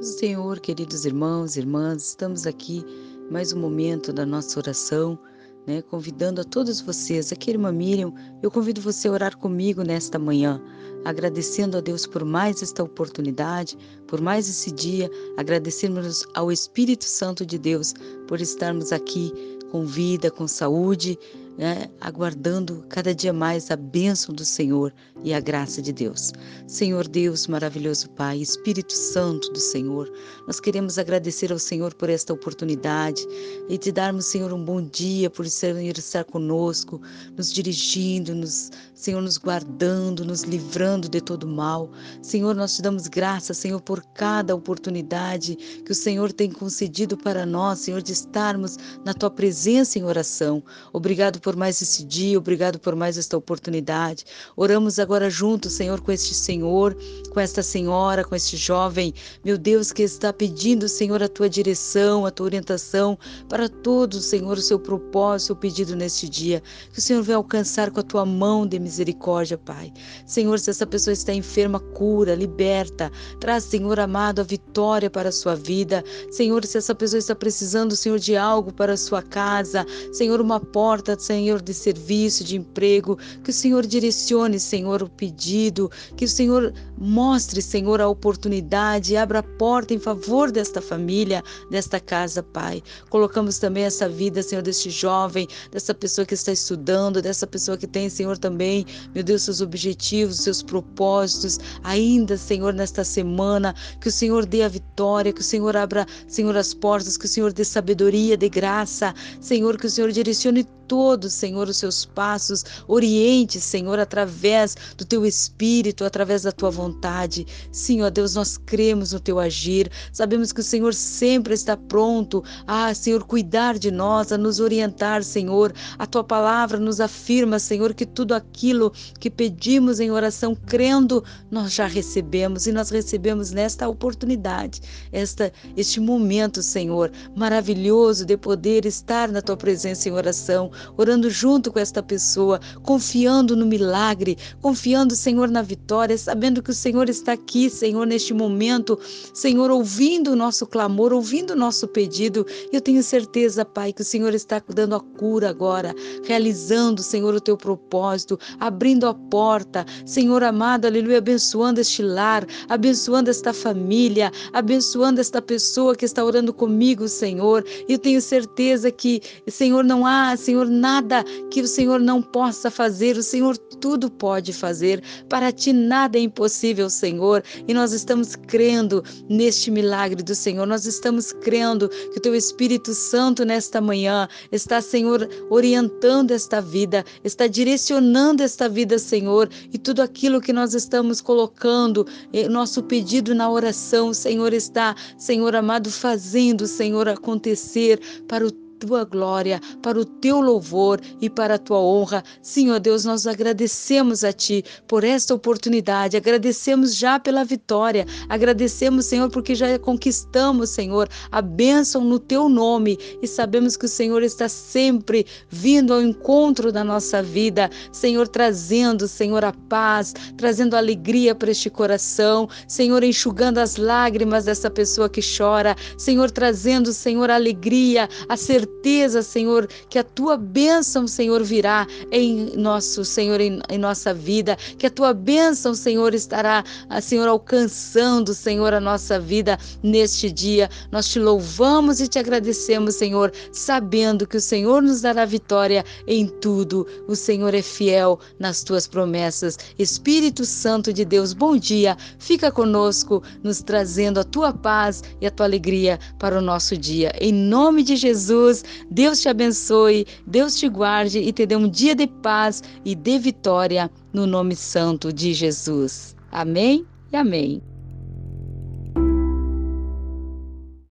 Senhor, queridos irmãos e irmãs, estamos aqui mais um momento da nossa oração, né, convidando a todos vocês. Aqui, irmã Miriam, eu convido você a orar comigo nesta manhã, agradecendo a Deus por mais esta oportunidade, por mais esse dia, agradecemos ao Espírito Santo de Deus por estarmos aqui com vida, com saúde, né, aguardando cada dia mais a bênção do Senhor e a graça de Deus. Senhor Deus, maravilhoso Pai, Espírito Santo do Senhor, nós queremos agradecer ao Senhor por esta oportunidade e te darmos, Senhor, um bom dia por Senhor estar conosco, nos dirigindo, nos, Senhor, nos guardando, nos livrando de todo mal. Senhor, nós te damos graça, Senhor, por cada oportunidade que o Senhor tem concedido para nós, Senhor, de estarmos na tua presença em oração. Obrigado por por mais esse dia, obrigado por mais esta oportunidade. Oramos agora juntos, Senhor, com este Senhor, com esta senhora, com este jovem, meu Deus, que está pedindo, Senhor, a tua direção, a tua orientação para todos, Senhor, o seu propósito, o pedido neste dia. Que o Senhor venha alcançar com a tua mão de misericórdia, Pai. Senhor, se essa pessoa está enferma, cura, liberta. Traz, Senhor amado, a vitória para a sua vida. Senhor, se essa pessoa está precisando, Senhor, de algo para a sua casa, Senhor, uma porta, Senhor, Senhor, de serviço, de emprego, que o Senhor direcione, Senhor, o pedido, que o Senhor mostre, Senhor, a oportunidade, abra a porta em favor desta família, desta casa, Pai. Colocamos também essa vida, Senhor, deste jovem, dessa pessoa que está estudando, dessa pessoa que tem, Senhor, também, meu Deus, seus objetivos, seus propósitos, ainda, Senhor, nesta semana, que o Senhor dê a vitória, que o Senhor abra, Senhor, as portas, que o Senhor dê sabedoria, dê graça, Senhor, que o Senhor direcione todos, Senhor, os seus passos, oriente, Senhor, através do teu espírito, através da tua vontade. Sim, ó Deus, nós cremos no teu agir, sabemos que o Senhor sempre está pronto a, Senhor, cuidar de nós, a nos orientar, Senhor. A tua palavra nos afirma, Senhor, que tudo aquilo que pedimos em oração, crendo, nós já recebemos e nós recebemos nesta oportunidade, esta, este momento, Senhor, maravilhoso de poder estar na tua presença em oração, junto com esta pessoa, confiando no milagre, confiando, Senhor, na vitória, sabendo que o Senhor está aqui, Senhor, neste momento, Senhor, ouvindo o nosso clamor, ouvindo o nosso pedido. Eu tenho certeza, Pai, que o Senhor está dando a cura agora, realizando, Senhor, o teu propósito, abrindo a porta, Senhor amado, aleluia, abençoando este lar, abençoando esta família, abençoando esta pessoa que está orando comigo, Senhor. Eu tenho certeza que, Senhor, não há, Senhor, nada que o Senhor não possa fazer, o Senhor tudo pode fazer. Para ti nada é impossível, Senhor. E nós estamos crendo neste milagre do Senhor. Nós estamos crendo que o teu Espírito Santo nesta manhã está, Senhor, orientando esta vida, está direcionando esta vida, Senhor, e tudo aquilo que nós estamos colocando, eh, nosso pedido na oração, Senhor, está, Senhor amado, fazendo, Senhor, acontecer para o tua glória, para o teu louvor e para a tua honra. Senhor Deus, nós agradecemos a ti por esta oportunidade, agradecemos já pela vitória, agradecemos, Senhor, porque já conquistamos, Senhor, a bênção no teu nome e sabemos que o Senhor está sempre vindo ao encontro da nossa vida, Senhor, trazendo, Senhor, a paz, trazendo alegria para este coração, Senhor, enxugando as lágrimas dessa pessoa que chora, Senhor, trazendo, Senhor, a alegria, a certeza certeza, Senhor, que a tua bênção, Senhor, virá em nosso, Senhor, em, em nossa vida, que a tua bênção, Senhor, estará, ah, Senhor, alcançando, Senhor, a nossa vida neste dia. Nós te louvamos e te agradecemos, Senhor, sabendo que o Senhor nos dará vitória em tudo. O Senhor é fiel nas tuas promessas. Espírito Santo de Deus, bom dia. Fica conosco, nos trazendo a tua paz e a tua alegria para o nosso dia. Em nome de Jesus, Deus te abençoe, Deus te guarde e te dê um dia de paz e de vitória no nome santo de Jesus. Amém e amém.